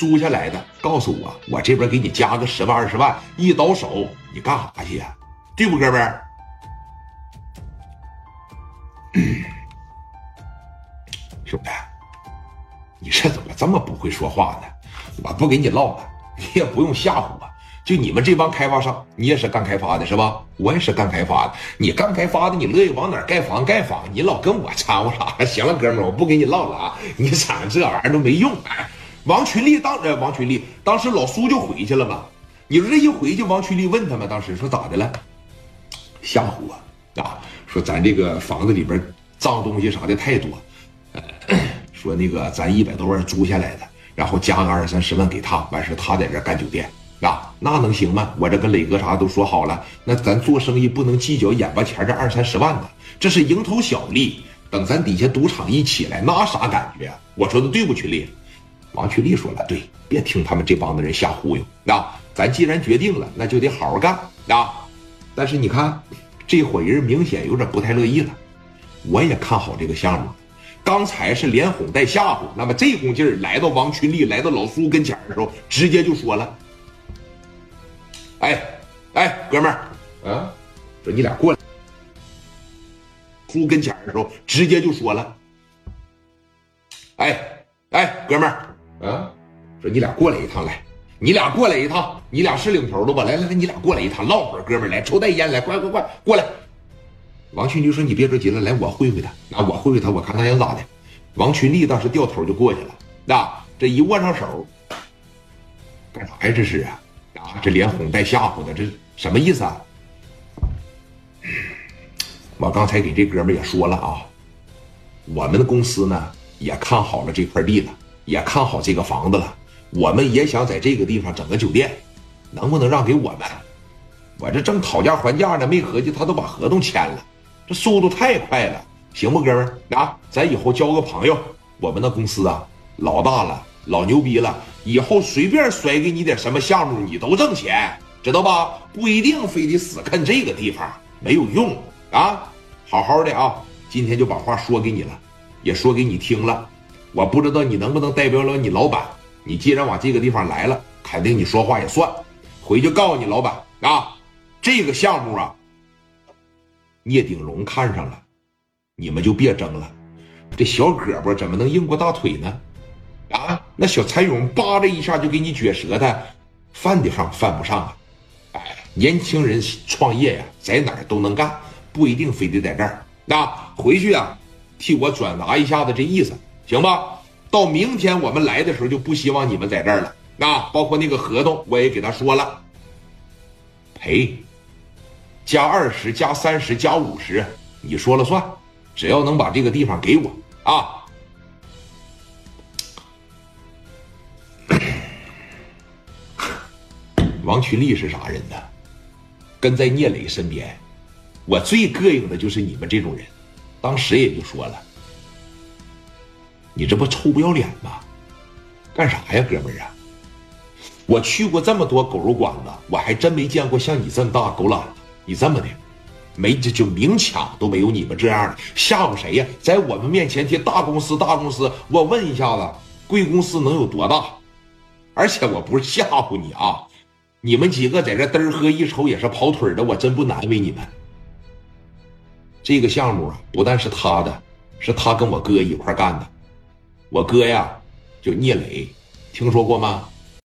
租下来的，告诉我，我这边给你加个十万二十万，一倒手，你干啥去呀？对不，哥们儿？兄弟，你这怎么这么不会说话呢？我不给你唠了，你也不用吓唬我。就你们这帮开发商，你也是干开发的是吧？我也是干开发的。你干开发的，你乐意往哪盖房盖房，你老跟我掺和啥？行了，哥们儿，我不跟你唠了啊！你掺和这玩意儿都没用。王群力当呃，王群力当时老苏就回去了嘛。你说这一回去，王群力问他们当时说咋的了？吓唬我啊！说咱这个房子里边脏东西啥的太多，说那个咱一百多万租下来的，然后加个二三十万给他，完事他在这干酒店啊，那能行吗？我这跟磊哥啥都说好了，那咱做生意不能计较眼巴前这二三十万呢，这是蝇头小利。等咱底下赌场一起来，那啥感觉？我说的对不，群力？王群力说了：“对，别听他们这帮子人瞎忽悠。啊咱既然决定了，那就得好好干啊！但是你看，这伙人明显有点不太乐意了。我也看好这个项目，刚才是连哄带吓唬，那么这股劲儿来到王群力来到老苏跟前的时候，直接就说了：‘哎，哎，哥们儿，啊，说你俩过来。’苏跟前的时候，直接就说了：‘哎，哎，哥们儿。’啊，说你俩过来一趟来，你俩过来一趟，你俩是领头的吧？来来来，你俩过来一趟，唠会儿，哥们儿来抽袋烟来，快快快过来。王群力说：“你别着急了，来我会会他，那我会会他，我看他想咋的。”王群力当时掉头就过去了，那这一握上手，干啥呀？这是啊，啊，这连哄带吓唬的，这什么意思啊？我刚才给这哥们也说了啊，我们的公司呢也看好了这块地了。也看好这个房子了，我们也想在这个地方整个酒店，能不能让给我们？我这正讨价还价呢，没合计他都把合同签了，这速度太快了，行不，哥们儿啊？咱以后交个朋友，我们的公司啊老大了，老牛逼了，以后随便甩给你点什么项目，你都挣钱，知道吧？不一定非得死啃这个地方，没有用啊！好好的啊，今天就把话说给你了，也说给你听了。我不知道你能不能代表了你老板。你既然往这个地方来了，肯定你说话也算。回去告诉你老板啊，这个项目啊，聂鼎荣看上了，你们就别争了。这小胳膊怎么能硬过大腿呢？啊，那小蚕蛹扒拉一下就给你撅舌头，犯得上犯不上啊？哎，年轻人创业呀，在哪儿都能干，不一定非得在这儿。那回去啊，替我转达一下子这意思。行吧，到明天我们来的时候就不希望你们在这儿了。那包括那个合同，我也给他说了，赔，加二十，加三十，加五十，你说了算，只要能把这个地方给我啊。王群力是啥人呢？跟在聂磊身边，我最膈应的就是你们这种人。当时也就说了。你这不臭不要脸吗？干啥呀，哥们儿啊！我去过这么多狗肉馆子，我还真没见过像你这么大狗懒子。你这么的，没就就明抢都没有你们这样的，吓唬谁呀？在我们面前贴大公司大公司，我问一下子，贵公司能有多大？而且我不是吓唬你啊，你们几个在这嘚喝一抽也是跑腿的，我真不难为你们。这个项目啊，不但是他的，是他跟我哥一块干的。我哥呀，叫聂磊，听说过吗？